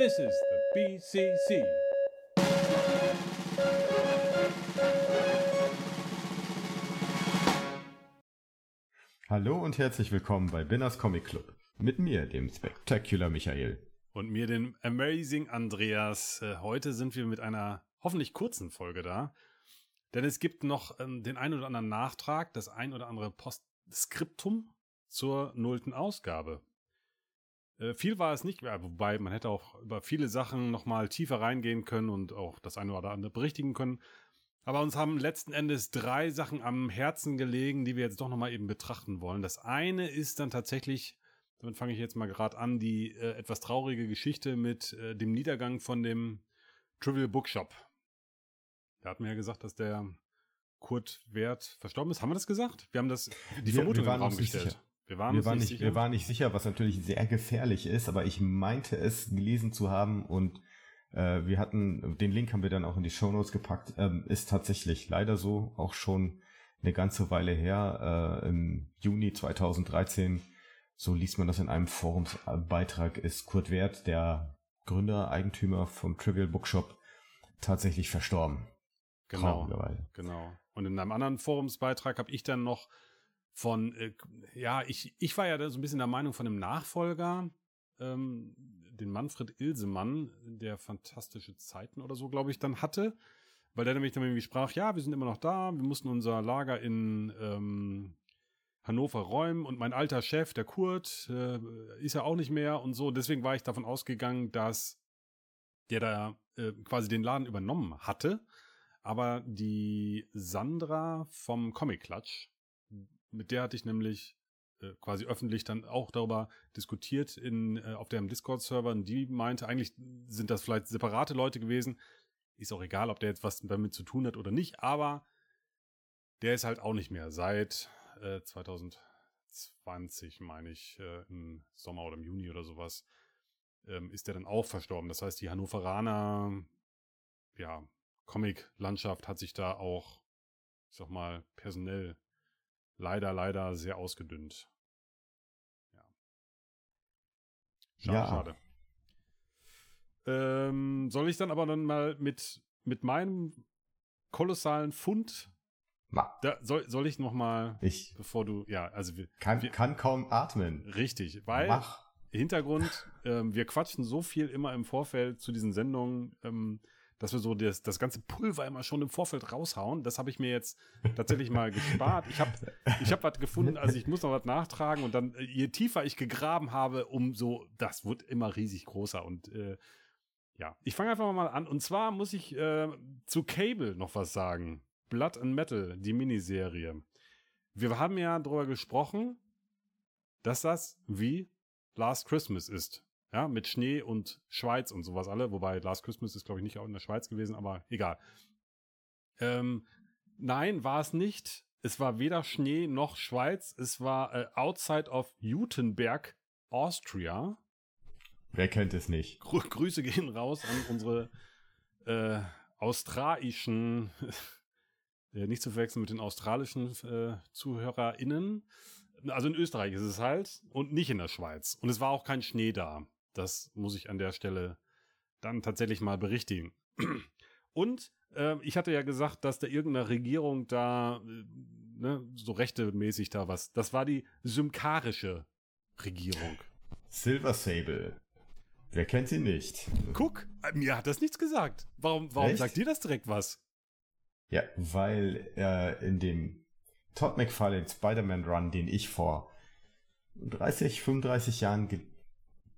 This is the BCC. Hallo und herzlich willkommen bei Binners Comic Club. Mit mir, dem Spectacular Michael. Und mir, dem Amazing Andreas. Äh, heute sind wir mit einer hoffentlich kurzen Folge da. Denn es gibt noch ähm, den ein oder anderen Nachtrag, das ein oder andere Postskriptum zur nullten Ausgabe. Äh, viel war es nicht, wobei man hätte auch über viele Sachen nochmal tiefer reingehen können und auch das eine oder andere berichtigen können. Aber uns haben letzten Endes drei Sachen am Herzen gelegen, die wir jetzt doch nochmal eben betrachten wollen. Das eine ist dann tatsächlich, damit fange ich jetzt mal gerade an, die äh, etwas traurige Geschichte mit äh, dem Niedergang von dem Trivial Bookshop. Da hat mir ja gesagt, dass der Kurt Wert verstorben ist. Haben wir das gesagt? Wir haben das die Wir- Vermutung wir in den Raum gestellt. sicher. Wir waren wir, waren nicht sicher. wir waren nicht sicher, was natürlich sehr gefährlich ist, aber ich meinte es gelesen zu haben und äh, wir hatten, den Link haben wir dann auch in die Shownotes gepackt, ähm, ist tatsächlich leider so, auch schon eine ganze Weile her, äh, im Juni 2013, so liest man das in einem Forumsbeitrag, ist Kurt Wert, der Gründer, Eigentümer vom Trivial Bookshop, tatsächlich verstorben. Genau. Genau. Und in einem anderen Forumsbeitrag habe ich dann noch von, äh, ja, ich, ich war ja da so ein bisschen der Meinung von dem Nachfolger, ähm, den Manfred Ilsemann, der fantastische Zeiten oder so, glaube ich, dann hatte, weil der nämlich dann irgendwie sprach, ja, wir sind immer noch da, wir mussten unser Lager in ähm, Hannover räumen und mein alter Chef, der Kurt, äh, ist ja auch nicht mehr und so. Deswegen war ich davon ausgegangen, dass der da äh, quasi den Laden übernommen hatte. Aber die Sandra vom Comic Clutch, mit der hatte ich nämlich äh, quasi öffentlich dann auch darüber diskutiert in, äh, auf deren Discord-Server. Und die meinte, eigentlich sind das vielleicht separate Leute gewesen. Ist auch egal, ob der jetzt was damit zu tun hat oder nicht, aber der ist halt auch nicht mehr. Seit äh, 2020, meine ich, äh, im Sommer oder im Juni oder sowas, ähm, ist der dann auch verstorben. Das heißt, die Hannoveraner, ja, Comic-Landschaft hat sich da auch, ich sag mal, personell leider, leider sehr ausgedünnt. Ja. Schade, Ja. schade. Ähm, soll ich dann aber dann mal mit, mit meinem kolossalen Fund, da, soll, soll ich noch mal, ich bevor du, ja, also wir, kann, wir- kann kaum atmen. richtig, weil Mach. Hintergrund, ähm, wir quatschen so viel immer im Vorfeld zu diesen Sendungen, ähm, dass wir so das, das ganze Pulver immer schon im Vorfeld raushauen. Das habe ich mir jetzt tatsächlich mal gespart. Ich habe ich hab was gefunden, also ich muss noch was nachtragen und dann, äh, je tiefer ich gegraben habe, umso, das wird immer riesig großer und äh, ja, ich fange einfach mal an. Und zwar muss ich äh, zu Cable noch was sagen. Blood and Metal, die Miniserie. Wir haben ja darüber gesprochen, dass das wie Last Christmas ist. Ja, mit Schnee und Schweiz und sowas alle. Wobei Last Christmas ist, glaube ich, nicht auch in der Schweiz gewesen, aber egal. Ähm, nein, war es nicht. Es war weder Schnee noch Schweiz. Es war äh, outside of Jutenberg, Austria. Wer kennt es nicht? Grü Grüße gehen raus an unsere äh, australischen, äh, nicht zu verwechseln mit den australischen äh, ZuhörerInnen. Also in Österreich ist es halt und nicht in der Schweiz. Und es war auch kein Schnee da. Das muss ich an der Stelle dann tatsächlich mal berichtigen. Und äh, ich hatte ja gesagt, dass da irgendeine Regierung da, äh, ne, so rechtemäßig da was, das war die symkarische Regierung. Silver Sable. Wer kennt sie nicht? Guck, äh, mir hat das nichts gesagt. Warum, warum Echt? sagt dir das direkt was? Ja, weil äh, in dem Todd McFarlane Spider-Man Run, den ich vor 30, 35 Jahren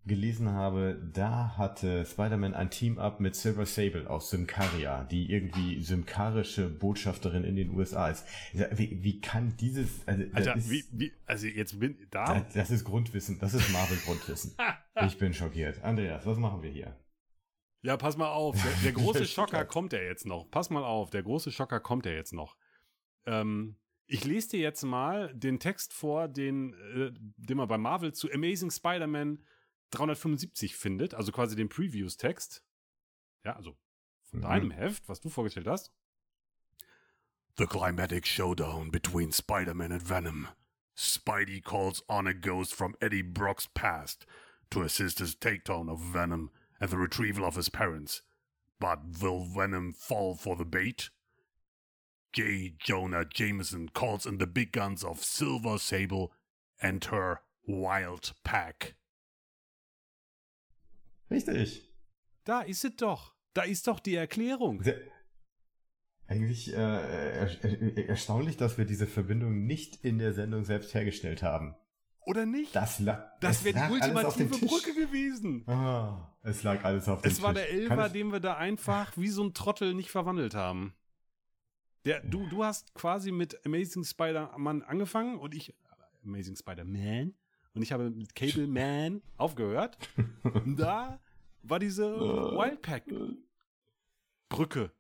gelesen habe, da hatte Spider-Man ein Team-Up mit Silver Sable aus Symkaria, die irgendwie symkarische Botschafterin in den USA ist. Wie, wie kann dieses, also, Alter, ist, wie, wie, also jetzt bin da. das, das ist Grundwissen, das ist Marvel-Grundwissen. ich bin schockiert. Andreas, was machen wir hier? Ja, pass mal auf. Der, der große Ich Schocker kommt ja jetzt noch. Pass mal auf, der große Schocker kommt ja jetzt noch. Ähm, ich lese dir jetzt mal den Text vor, den, äh, den man bei Marvel zu Amazing Spider-Man 375 findet, also quasi den Previews-Text. Ja, also von Mhm. deinem Heft, was du vorgestellt hast. The climatic showdown between Spider-Man and Venom. Spidey calls on a ghost from Eddie Brock's past to assist his takedown of Venom and the retrieval of his parents. But will Venom fall for the bait? J. Jonah Jameson calls in the big guns of Silver Sable and her Wild Pack. Richtig. Da ist es doch. Da ist doch die Erklärung. Sehr, eigentlich äh, er, er, erstaunlich, dass wir diese Verbindung nicht in der Sendung selbst hergestellt haben. Oder nicht? Das, la das wäre die ultimative Brücke gewesen. Oh, es lag alles auf dem Tisch. Es war der Elfer, den wir da einfach wie so ein Trottel nicht verwandelt haben. Der, du, du hast quasi mit Amazing Spider-Man angefangen und ich Amazing Spider-Man und ich habe mit Cable Man aufgehört. Und da war diese Wildpack Brücke.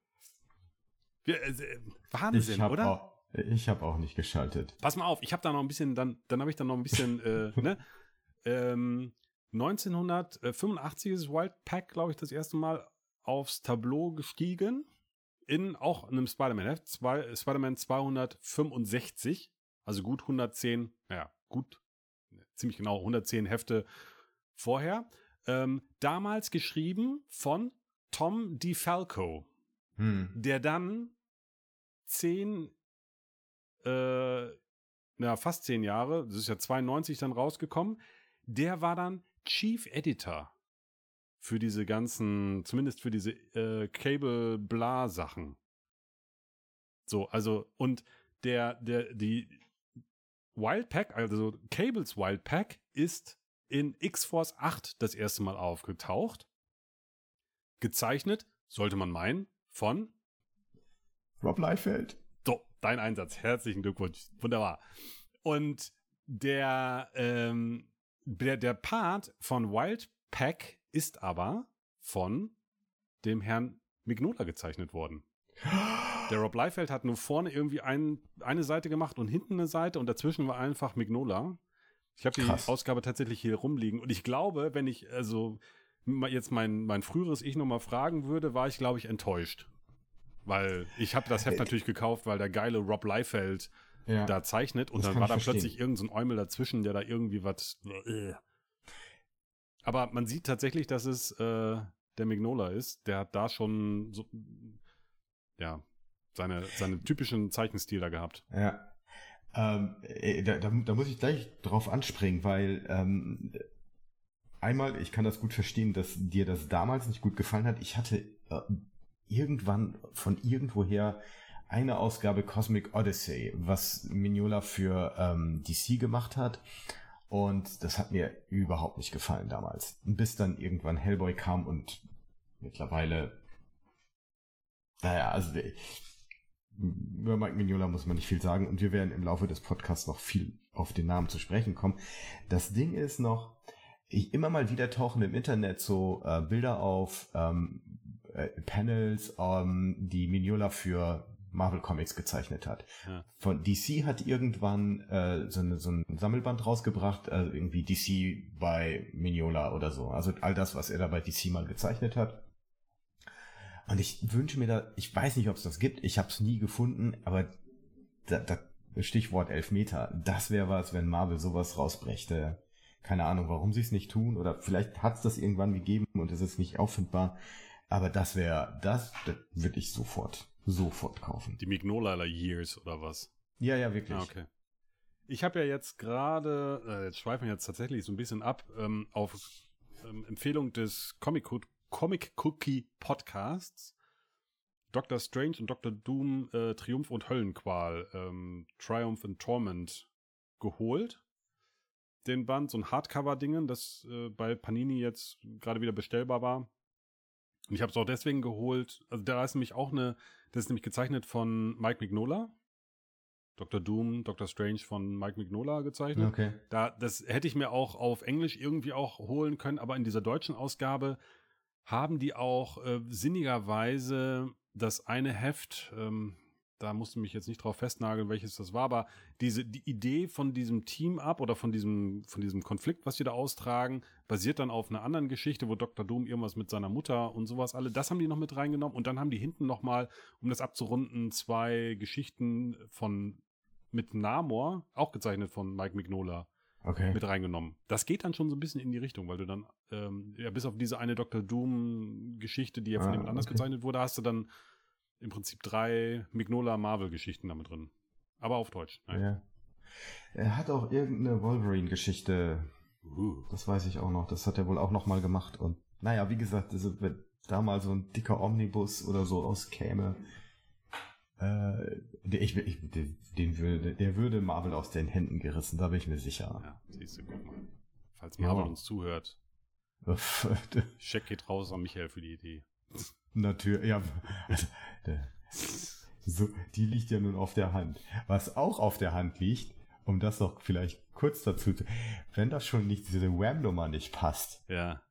Wir, äh, Wahnsinn, ich oder? Auch, ich habe auch nicht geschaltet. Pass mal auf, ich habe da noch ein bisschen, dann, dann habe ich da noch ein bisschen, äh, ne? Ähm, 1985 ist Wildpack, glaube ich, das erste Mal aufs Tableau gestiegen. In auch einem Spider-Man-Heft, Spider-Man 265, also gut 110, naja, gut, ziemlich genau 110 Hefte vorher. Ähm, damals geschrieben von Tom DeFalco, hm. der dann zehn, äh, na, fast zehn Jahre, das ist ja 92 dann rausgekommen, der war dann Chief Editor für diese ganzen, zumindest für diese äh, Cable-Bla-Sachen. So, also, und der, der, die Wildpack, also Cables Wildpack, ist in X-Force 8 das erste Mal aufgetaucht. Gezeichnet, sollte man meinen, von Rob Liefeld. So, dein Einsatz. Herzlichen Glückwunsch. Wunderbar. Und der, ähm, der, der Part von Wildpack ist aber von dem Herrn Mignola gezeichnet worden. Der Rob Liefeld hat nur vorne irgendwie ein, eine Seite gemacht und hinten eine Seite und dazwischen war einfach Mignola. Ich habe die Ausgabe tatsächlich hier rumliegen und ich glaube, wenn ich also jetzt mein, mein früheres Ich nochmal fragen würde, war ich, glaube ich, enttäuscht. Weil ich habe das Heft äh, natürlich gekauft, weil der geile Rob Liefeld ja, da zeichnet und dann war da verstehen. plötzlich irgendein so Eumel dazwischen, der da irgendwie was. Äh. Aber man sieht tatsächlich, dass es äh, der Mignola ist. Der hat da schon so, ja, seine, seinen typischen Zeichenstil da gehabt. Ja. Ähm, äh, da, da, da, muss ich gleich drauf anspringen, weil ähm, einmal, ich kann das gut verstehen, dass dir das damals nicht gut gefallen hat. Ich hatte äh, irgendwann von irgendwoher eine Ausgabe Cosmic Odyssey, was Mignola für ähm, DC gemacht hat. Und das hat mir überhaupt nicht gefallen damals. Bis dann irgendwann Hellboy kam und mittlerweile, naja, also über Mike Mignola muss man nicht viel sagen und wir werden im Laufe des Podcasts noch viel auf den Namen zu sprechen kommen. Das Ding ist noch, ich immer mal wieder tauchen im Internet so äh, Bilder auf, ähm, äh, Panels, ähm, die Mignola für Marvel Comics gezeichnet hat. Ja. Von DC hat irgendwann äh, so, eine, so ein Sammelband rausgebracht, äh, irgendwie DC bei Mignola oder so. Also all das, was er da bei DC mal gezeichnet hat. Und ich wünsche mir da, ich weiß nicht, ob es das gibt, ich habe es nie gefunden, aber da, da, Stichwort Elfmeter, das wäre was, wenn Marvel sowas rausbrächte. Keine Ahnung, warum sie es nicht tun, oder vielleicht hat es das irgendwann gegeben und es ist nicht auffindbar. Aber das wäre, das, das würde ich sofort, sofort kaufen. Die Mignola Years oder was? Ja, ja, wirklich. Ah, okay. Ich habe ja jetzt gerade, äh, jetzt schweifen wir jetzt tatsächlich so ein bisschen ab, ähm, auf ähm, Empfehlung des Comic Comic Cookie Podcasts Doctor Strange und Doctor Doom äh, Triumph und Höllenqual, ähm, Triumph and Torment geholt. Den Band, so ein Hardcover-Dingen, das äh, bei Panini jetzt gerade wieder bestellbar war. Und ich habe es auch deswegen geholt. Also da ist nämlich auch eine, das ist nämlich gezeichnet von Mike Mignola. Dr. Doom, Dr. Strange von Mike Mignola gezeichnet. Okay. Da, das hätte ich mir auch auf Englisch irgendwie auch holen können, aber in dieser deutschen Ausgabe haben die auch äh, sinnigerweise das eine Heft, ähm, da musste mich jetzt nicht drauf festnageln, welches das war, aber diese die Idee von diesem Team ab oder von diesem von diesem Konflikt, was sie da austragen, basiert dann auf einer anderen Geschichte, wo Dr. Doom irgendwas mit seiner Mutter und sowas alle, das haben die noch mit reingenommen und dann haben die hinten noch mal, um das abzurunden, zwei Geschichten von mit Namor, auch gezeichnet von Mike Mignola, okay. mit reingenommen. Das geht dann schon so ein bisschen in die Richtung, weil du dann, ähm, ja, bis auf diese eine Dr. Doom-Geschichte, die ja von Ah, jemand anders okay. gezeichnet wurde, hast du dann im Prinzip drei Mignola Marvel-Geschichten damit drin. Aber auf Deutsch. Nein. Ja. Er hat auch irgendeine Wolverine-Geschichte, Uh. das weiß ich auch noch, das hat er wohl auch noch mal gemacht und naja, wie gesagt, also, wenn da mal so ein dicker Omnibus oder so auskäme, äh, der, ich, ich, den, würde, der würde Marvel aus den Händen gerissen, da bin ich mir sicher. Ja, siehst du, guck mal. Falls Ja. Marvel uns zuhört, Check geht raus an Michael für die Idee. Natürlich, ja. Also, So, die liegt ja nun auf der Hand. Was auch auf der Hand liegt, um das noch vielleicht kurz dazu zu, wenn das schon nicht, diese Wham-Nummer nicht passt. Ja.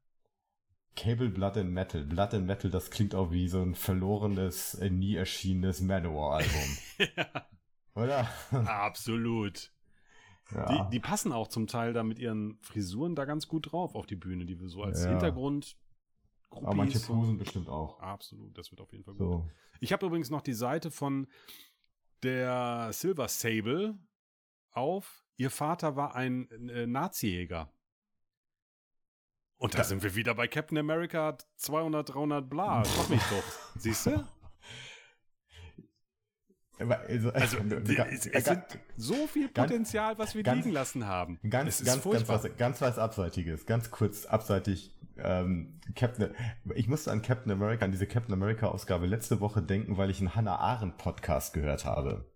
Cable Blood and Metal. Blood and Metal, das klingt auch wie so ein verlorenes, äh, nie erschienenes Manowar-Album. Oder? Absolut. Ja. Die, die passen auch zum Teil da mit ihren Frisuren da ganz gut drauf auf die Bühne, die wir so als Ja. Hintergrund. Aber manche Posen bestimmt auch. Absolut, das wird auf jeden Fall gut. So. Ich habe übrigens noch die Seite von der Silver Sable auf. Ihr Vater war ein äh, Nazi-Jäger. Und da, Da- sind wir wieder bei Captain America 200, 300, bla. Doch mich doch. Siehst du? Also, Also, die, es, es sind so viel Potenzial, was wir ganz- liegen lassen haben. Ganz, ganz, ganz, was, ganz was Abseitiges, ganz kurz abseitig. Ähm, Captain, ich musste an Captain America, an diese Captain America Ausgabe letzte Woche denken, weil ich einen Hannah Arendt Podcast gehört habe.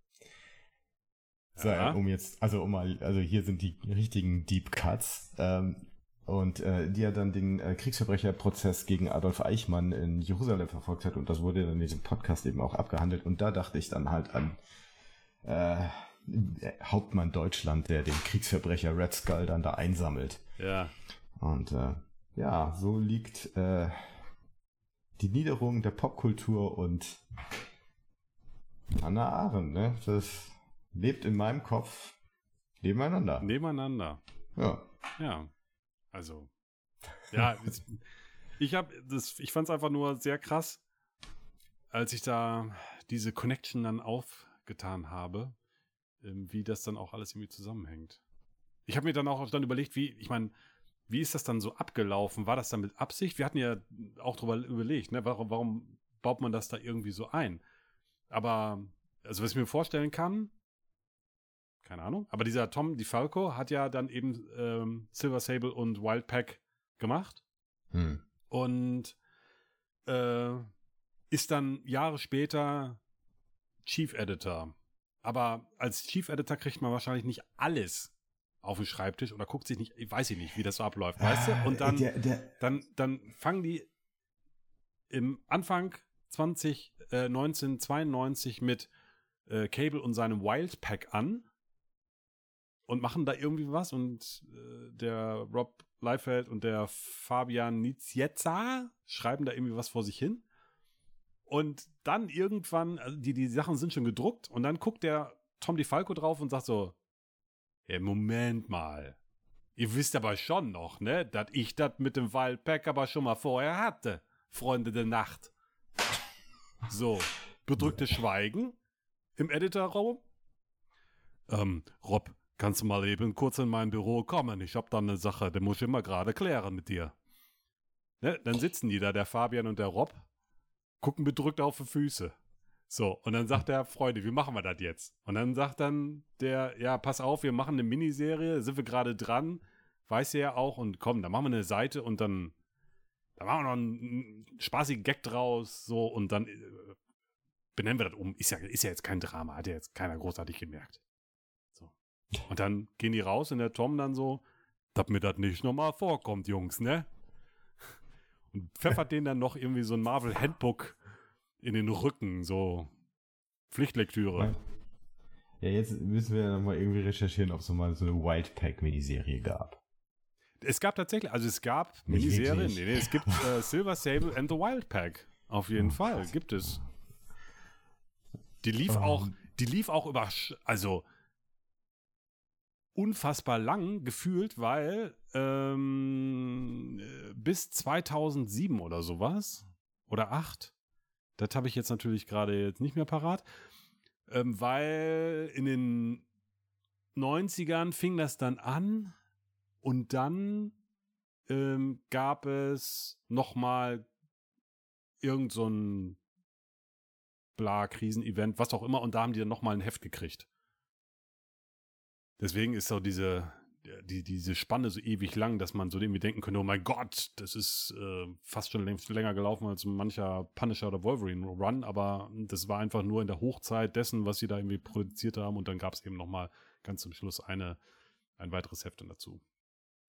So, Ja. um jetzt, also um mal, also hier sind die richtigen Deep Cuts. Ähm, und äh, die ja dann den äh, Kriegsverbrecherprozess gegen Adolf Eichmann in Jerusalem verfolgt hat und das wurde dann in diesem Podcast eben auch abgehandelt und da dachte ich dann halt an äh, Hauptmann Deutschland, der den Kriegsverbrecher Red Skull dann da einsammelt. Ja. Und äh, ja, so liegt äh, die Niederung der Popkultur und Hannah Arendt, ne? Das lebt in meinem Kopf nebeneinander. Nebeneinander. Ja. Ja. Also. Ja, es- ich habe das, ich fand es einfach nur sehr krass, als ich da diese Connection dann aufgetan habe, ähm, wie das dann auch alles irgendwie zusammenhängt. Ich habe mir dann auch dann überlegt, wie, ich meine, wie ist das dann so abgelaufen? War das dann mit Absicht? Wir hatten ja auch darüber überlegt, ne? warum, warum baut man das da irgendwie so ein? Aber, also was ich mir vorstellen kann, keine Ahnung, aber dieser Tom DiFalco hat ja dann eben ähm, Silver Sable und Wildpack gemacht Hm. und äh, ist dann Jahre später Chief Editor. Aber als Chief Editor kriegt man wahrscheinlich nicht alles auf den Schreibtisch oder guckt sich nicht, ich weiß ich nicht, wie das so abläuft, weißt du? Und dann, der, der, dann, dann fangen die im Anfang 20, äh, 1992 mit äh, Cable und seinem Wildpack an und machen da irgendwie was und äh, der Rob Liefeld und der Fabian Nizietza schreiben da irgendwie was vor sich hin. Und dann irgendwann, also die, die Sachen sind schon gedruckt und dann guckt der Tom DiFalco drauf und sagt so, ja, Moment mal. Ihr wisst aber schon noch, ne, dass ich das mit dem Wildpack aber schon mal vorher hatte, Freunde der Nacht. So, bedrücktes Schweigen im Editorraum. Ähm, Rob, kannst du mal eben kurz in mein Büro kommen? Ich hab da eine Sache, die muss ich immer gerade klären mit dir. Ne, dann sitzen die da, der Fabian und der Rob, gucken bedrückt auf die Füße. So, und dann sagt der Freunde, wie machen wir das jetzt? Und dann sagt dann der, ja, pass auf, wir machen eine Miniserie, sind wir gerade dran, weiß er ja auch, und komm, dann machen wir eine Seite und dann, dann machen wir noch einen, spaßigen Gag draus, so, und dann äh, benennen wir das um. Ist ja, ist ja jetzt kein Drama, hat ja jetzt keiner großartig gemerkt. Und dann gehen die raus und der Tom dann so, dass mir das nicht nochmal vorkommt, Jungs, ne? Und pfeffert denen dann noch irgendwie so ein Marvel Handbook in den Rücken, so Pflichtlektüre. ja, jetzt müssen wir ja nochmal irgendwie recherchieren, ob es mal so eine Wildpack-Miniserie gab. Es gab tatsächlich, also es gab Miniserien, nee, nee, es gibt äh, Silver Sable and the Wild Pack. Auf jeden Oh, Fall, gibt es. Die lief Ähm. auch, die lief auch über, also unfassbar lang gefühlt, weil ähm, äh, bis 2007 oder sowas oder 8, das habe ich jetzt natürlich gerade jetzt nicht mehr parat, ähm, weil in den 90ern fing das dann an, Und dann ähm, gab es noch mal irgend so ein bla Krisenevent, was auch immer, und da haben die dann noch mal ein Heft gekriegt. Deswegen ist so diese die, diese Spanne so ewig lang, dass man so irgendwie denken könnte, oh mein Gott, das ist äh, fast schon länger gelaufen als mancher Punisher oder Wolverine Run, aber das war einfach nur in der Hochzeit dessen, was sie da irgendwie produziert haben und dann gab es eben noch mal ganz zum Schluss eine, ein weiteres Heft dazu.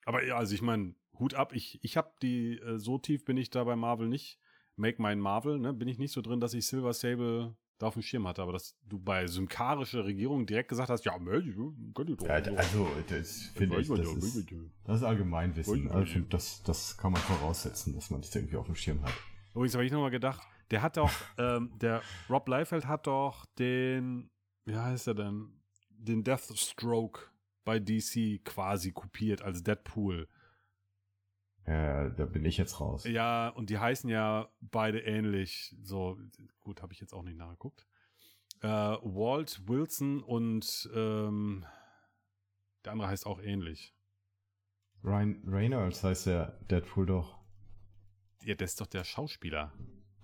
Aber ja, also ich meine, Hut ab, ich, ich habe die, äh, so tief bin ich da bei Marvel nicht. Make Mine Marvel, ne, bin ich nicht so drin, dass ich Silver Sable da auf dem Schirm hatte, aber dass du bei symparischer Regierung direkt gesagt hast, ja, Mensch, könnt ihr doch. Ja, also, das finde ich, das ist, das ist Allgemeinwissen. Also, das, das kann man voraussetzen, dass man das irgendwie auf dem Schirm hat. Übrigens habe ich nochmal gedacht, der hat doch, ähm, der Rob Liefeld hat doch den, wie heißt er denn, den Deathstroke bei DC quasi kopiert als Deadpool. Ja, da bin ich jetzt raus. Ja, und die heißen ja beide ähnlich. So, gut, habe ich jetzt auch nicht nachgeguckt. Äh, Walt Wilson und ähm, der andere heißt auch ähnlich. Ryan Reynolds heißt der Deadpool doch. Ja, der ist doch der Schauspieler.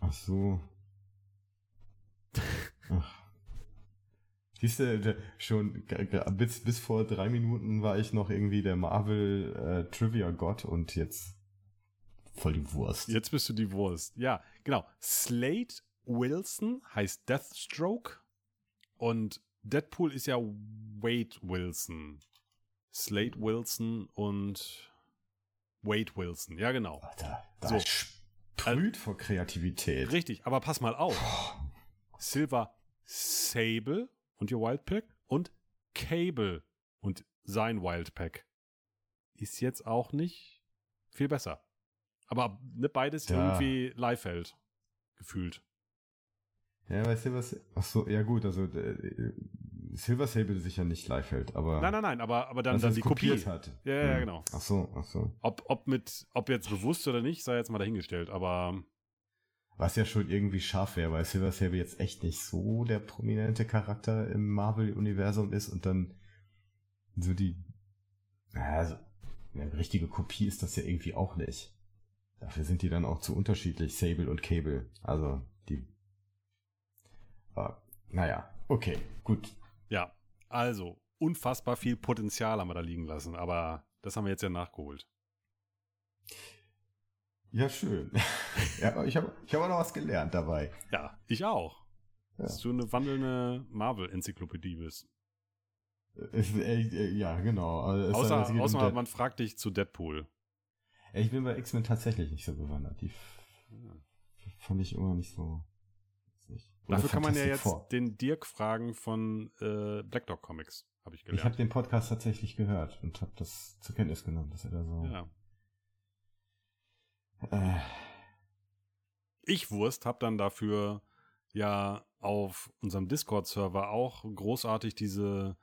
Ach so. Ach. Siehst du, schon bis, bis vor drei Minuten war ich noch irgendwie der Marvel äh, Trivia Gott und jetzt voll die Wurst. Jetzt bist du die Wurst. Ja, genau. Slade Wilson heißt Deathstroke und Deadpool ist ja Wade Wilson. Slade Wilson und Wade Wilson. Ja, genau. Alter, da so. sprüht vor Kreativität. Richtig, aber pass mal auf. Silver Sable und ihr Wildpack und Cable und sein Wildpack ist jetzt auch nicht viel besser. Aber ne, beides ja. irgendwie Leifeld gefühlt. Ja, bei Silver ach so, ja gut, also äh, Silver Sable sicher nicht Leifeld, aber Nein, nein, nein, aber aber dann dann die Kopie hat. Ja, ja, ja, genau. Ach so, ach so. Ob ob mit ob jetzt bewusst oder nicht, sei jetzt mal dahingestellt, aber was ja schon irgendwie scharf wäre, weil Silver Sable jetzt echt nicht so der prominente Charakter im Marvel-Universum ist und dann so die, also, eine richtige Kopie ist das ja irgendwie auch nicht. Dafür sind die dann auch zu unterschiedlich, Sable und Cable. Also, die, aber, naja, okay, gut. Ja, also, unfassbar viel Potenzial haben wir da liegen lassen, aber das haben wir jetzt ja nachgeholt. Ja, schön. ja, ich habe ich hab auch noch was gelernt dabei. Ja, ich auch. Ja. Dass du eine wandelnde Marvel-Enzyklopädie bist. Äh, ja, genau. Also außer außer man fragt dich zu Deadpool. Ich bin bei X-Men tatsächlich nicht so bewandert. Die fand ich immer nicht so. Nicht. Dafür kann man ja jetzt vor. den Dirk fragen von äh, Black Dog Comics, habe ich gelernt. Ich habe den Podcast tatsächlich gehört und habe das zur Kenntnis genommen, dass er da so. Ja. Äh. Ich Wurst habe dann dafür ja auf unserem Discord-Server auch großartig diese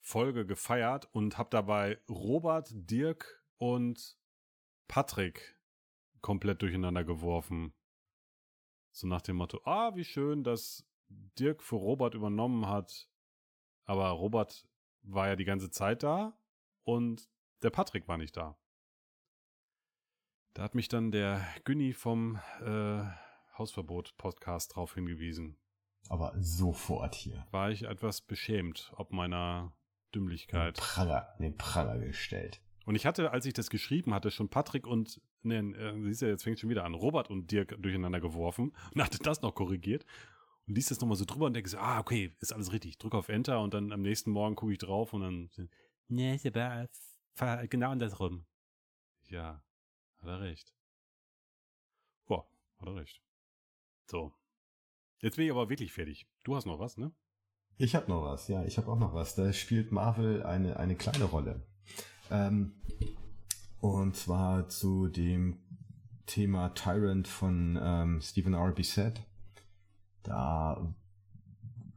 Folge gefeiert und habe dabei Robert, Dirk und Patrick komplett durcheinander geworfen. So nach dem Motto, ah, wie schön, dass Dirk für Robert übernommen hat. Aber Robert war ja die ganze Zeit da und der Patrick war nicht da. Da hat mich dann der Günni vom äh, Hausverbot-Podcast drauf hingewiesen. Aber sofort hier. War ich etwas beschämt ob meiner Dümmlichkeit. Den Pranger, den Pranger gestellt. Und ich hatte, als ich das geschrieben hatte, schon Patrick und, ne, äh, siehst du, jetzt fängt schon wieder an, Robert und Dirk durcheinander geworfen und hatte das noch korrigiert und liest das nochmal so drüber und denke so, ah, okay, ist alles richtig. Drück auf Enter und dann am nächsten Morgen gucke ich drauf und dann, ne, ist aber genau andersrum. Ja, hat er recht. Boah, hat er recht. So. Jetzt bin ich aber wirklich fertig. Du hast noch was, ne? Ich habe noch was, ja, ich habe auch noch was. Da spielt Marvel eine, eine kleine Rolle. Ähm, und zwar zu dem Thema Tyrant von ähm, Stephen R. Bissett. Da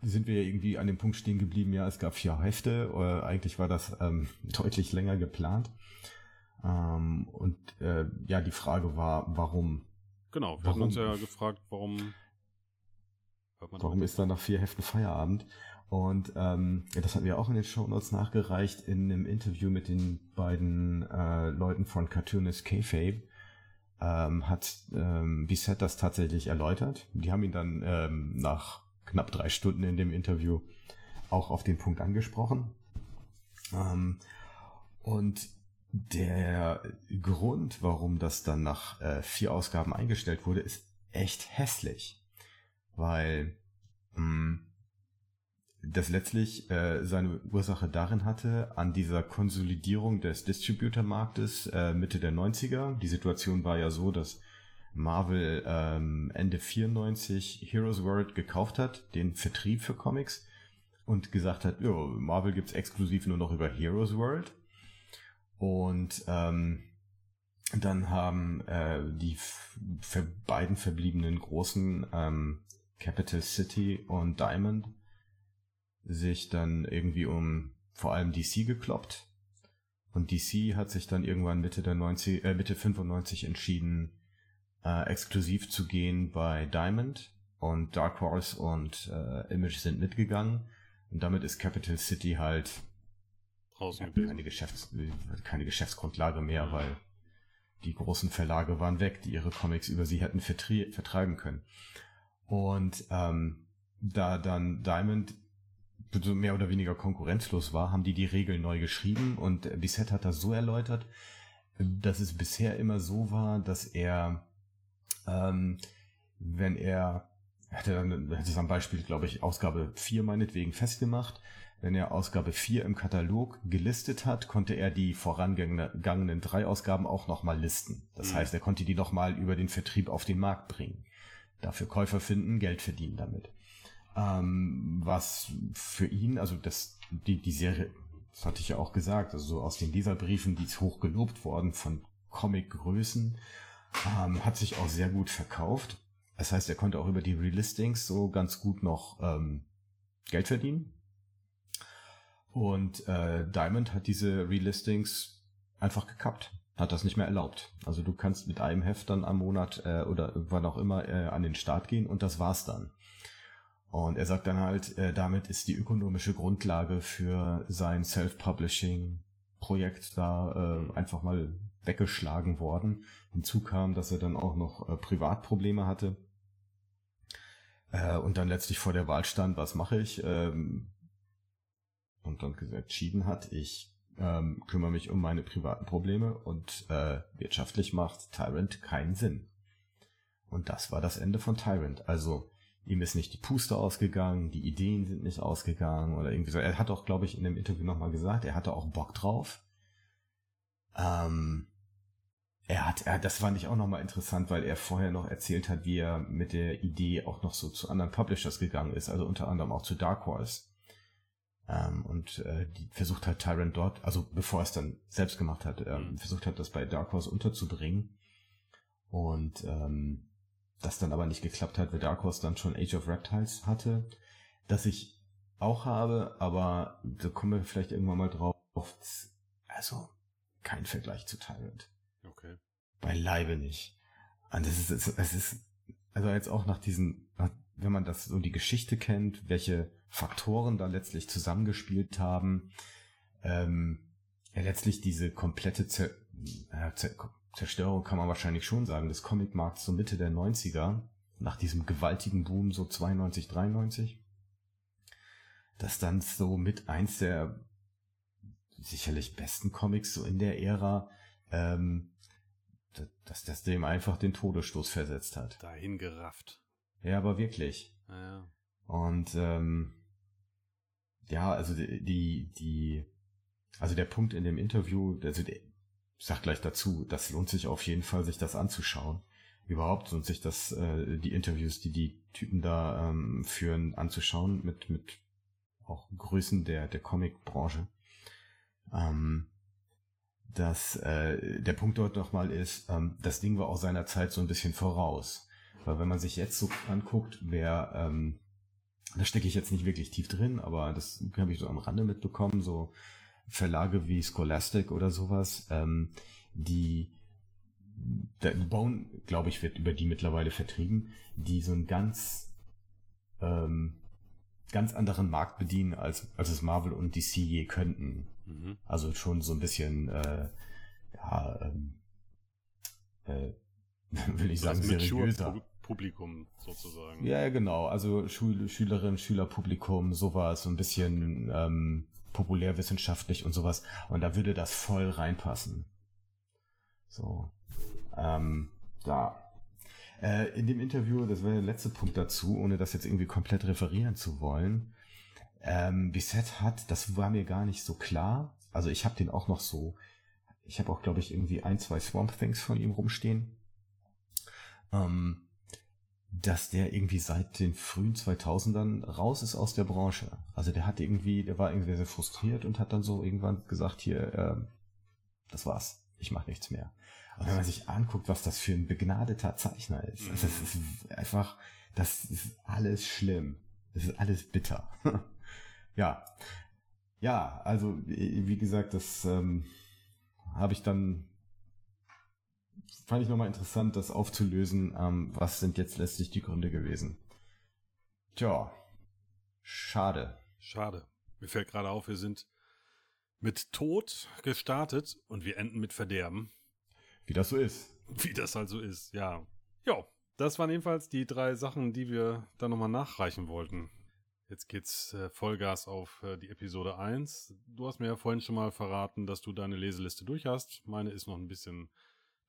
sind wir irgendwie an dem Punkt stehen geblieben, ja, es gab vier Hefte, oder eigentlich war das ähm, deutlich länger geplant. Ähm, und äh, ja, die Frage war, warum? Genau, wir warum, haben uns ja gefragt, warum. Warum ist da nach vier Heften Feierabend? Und ähm, das hatten wir auch in den Show Notes nachgereicht in einem Interview mit den beiden äh, Leuten von Cartoonist Kayfabe. Ähm, hat ähm, Bissett das tatsächlich erläutert. Die haben ihn dann ähm, nach knapp drei Stunden in dem Interview auch auf den Punkt angesprochen. Ähm, und der Grund, warum das dann nach äh, vier Ausgaben eingestellt wurde, ist echt hässlich. Weil mh, hm, das letztlich äh, seine Ursache darin hatte, an dieser Konsolidierung des Distributor-Marktes äh, Mitte der 90er. Die Situation war ja so, dass Marvel ähm, Ende 94 Heroes World gekauft hat, den Vertrieb für Comics, und gesagt hat, ja, Marvel gibt's exklusiv nur noch über Heroes World. Und ähm, dann haben äh, die für beiden verbliebenen großen ähm, Capital City und Diamond sich dann irgendwie um vor allem DC gekloppt. Und DC hat sich dann irgendwann Mitte der 90, äh, Mitte 95 entschieden, äh, exklusiv zu gehen bei Diamond. Und Dark Horse und äh, Image sind mitgegangen. Und damit ist Capital City halt Draußen keine, Geschäfts keine Geschäftsgrundlage mehr, weil die großen Verlage waren weg, die ihre Comics über sie hätten vertreiben können. Und ähm, da dann Diamond mehr oder weniger konkurrenzlos war, haben die die Regeln neu geschrieben und Bissett hat das so erläutert, dass es bisher immer so war, dass er, ähm, wenn er, er hatte dann, das ist am Beispiel, glaube ich, Ausgabe 4 meinetwegen festgemacht, wenn er Ausgabe 4 im Katalog gelistet hat, konnte er die vorangegangenen drei Ausgaben auch nochmal listen. Das mhm. heißt, er konnte die nochmal über den Vertrieb auf den Markt bringen. Dafür Käufer finden, Geld verdienen damit. Ähm, was für ihn, also das, die, die Serie, das hatte ich ja auch gesagt, also so aus den Leserbriefen, die ist hoch gelobt worden von Comic-Größen, ähm, hat sich auch sehr gut verkauft. Das heißt, er konnte auch über die Relistings so ganz gut noch ähm, Geld verdienen. Und äh, Diamond hat diese Relistings einfach gekappt, hat das nicht mehr erlaubt. Also du kannst mit einem Heft dann am Monat äh, oder wann auch immer äh, an den Start gehen und das war's dann. Und er sagt dann halt, äh, damit ist die ökonomische Grundlage für sein Self-Publishing-Projekt da äh, einfach mal weggeschlagen worden. Hinzu kam, dass er dann auch noch äh, Privatprobleme hatte. Äh, und dann letztlich vor der Wahl stand, was mache ich? Ähm, und dann entschieden hat, ich ähm, kümmere mich um meine privaten Probleme und äh, wirtschaftlich macht Tyrant keinen Sinn. Und das war das Ende von Tyrant. Also ihm ist nicht die Puste ausgegangen, die Ideen sind nicht ausgegangen oder irgendwie so. Er hat auch, glaube ich, in dem Interview nochmal gesagt, er hatte auch Bock drauf. Ähm, er hat, er, das fand ich auch nochmal interessant, weil er vorher noch erzählt hat, wie er mit der Idee auch noch so zu anderen Publishers gegangen ist, also unter anderem auch zu Dark Horse. Ähm, und äh, die versucht hat Tyrant dort, also bevor er es dann selbst gemacht hat, ähm, mhm. versucht hat, das bei Dark Horse unterzubringen. Und ähm, das dann aber nicht geklappt hat, weil Dark Horse dann schon Age of Reptiles hatte, das ich auch habe, aber da kommen wir vielleicht irgendwann mal drauf. Also kein Vergleich zu Tyrant. Okay. Beileibe nicht. Und das ist, es ist, also jetzt auch nach diesen, wenn man das so die Geschichte kennt, welche Faktoren da letztlich zusammengespielt haben, ähm, ja, letztlich diese komplette Zer äh, Zer Zerstörung kann man wahrscheinlich schon sagen, des Comicmarkts so Mitte der 90er, nach diesem gewaltigen Boom so 92, 93, dass dann so mit eins der sicherlich besten Comics so in der Ära, ähm, dass das dem einfach den Todesstoß versetzt hat. Dahin gerafft. Ja, aber wirklich. Ja. Und ähm, ja, also die, die, die, also der Punkt in dem Interview, also der, ich sag gleich dazu, das lohnt sich auf jeden Fall, sich das anzuschauen. Überhaupt lohnt sich das, äh, die Interviews, die die Typen da ähm, führen, anzuschauen mit, mit auch Größen der, der Comic-Branche. Ähm, dass äh, der Punkt dort nochmal ist, ähm, das Ding war auch seiner Zeit so ein bisschen voraus. Weil wenn man sich jetzt so anguckt, wer, ähm, da stecke ich jetzt nicht wirklich tief drin, aber das habe ich so am Rande mitbekommen, so Verlage wie Scholastic oder sowas, ähm, die der Bone, glaube ich, wird über die mittlerweile vertrieben, die so ein ganz ähm, ganz anderen Markt bedienen, als, als es Marvel und DC je könnten. Mhm. Also schon so ein bisschen, äh, ja, ähm, äh, will ich sagen, seriöser. Publikum sozusagen. Ja, genau. Also Schul Schülerinnen, Schülerpublikum, sowas, so ein bisschen ähm, populärwissenschaftlich und sowas. Und da würde das voll reinpassen. So. Ähm, ja. Äh, in dem Interview, das wäre der letzte Punkt dazu, ohne das jetzt irgendwie komplett referieren zu wollen. Ähm, Bisset hat, das war mir gar nicht so klar. Also ich habe den auch noch so, ich habe auch, glaube ich, irgendwie ein, zwei Swamp Things von ihm rumstehen. Ähm, dass der irgendwie seit den frühen 2000ern raus ist aus der Branche. Also der hat irgendwie, der war irgendwie sehr frustriert und hat dann so irgendwann gesagt, hier, äh, das war's, ich mache nichts mehr. Und wenn man sich anguckt, was das für ein begnadeter Zeichner ist, mhm. also das ist einfach, das ist alles schlimm. Das ist alles bitter. ja. Ja, also wie gesagt, das ähm, habe ich dann fand ich nochmal interessant, das aufzulösen. Ähm, was sind jetzt letztlich die Gründe gewesen? Tja, schade. Schade. Mir fällt gerade auf, wir sind mit Tod gestartet und wir enden mit Verderben. Wie das so ist. Wie das halt so ist, ja. Ja, das waren ebenfalls die drei Sachen, die wir da nochmal nachreichen wollten. Jetzt geht's äh, Vollgas auf äh, die Episode 1. Du hast mir ja vorhin schon mal verraten, dass du deine Leseliste durch hast. Meine ist noch ein bisschen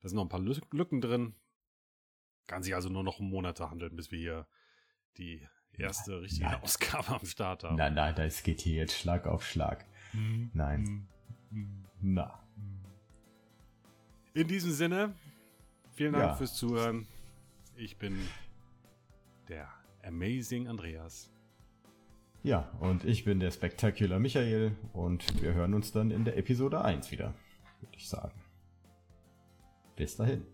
da sind noch ein paar Lücken drin. Kann sich also nur noch um Monate handeln, bis wir hier die erste nein, richtige nein. Ausgabe am Start haben. Nein, nein, das geht hier jetzt Schlag auf Schlag. Mhm. Nein. Mhm. Na. In diesem Sinne, vielen Dank ja. fürs Zuhören. Ich bin der Amazing Andreas. Ja, und ich bin der Spectacular Michael und wir hören uns dann in der Episode 1 wieder, würde ich sagen. Bis dahin.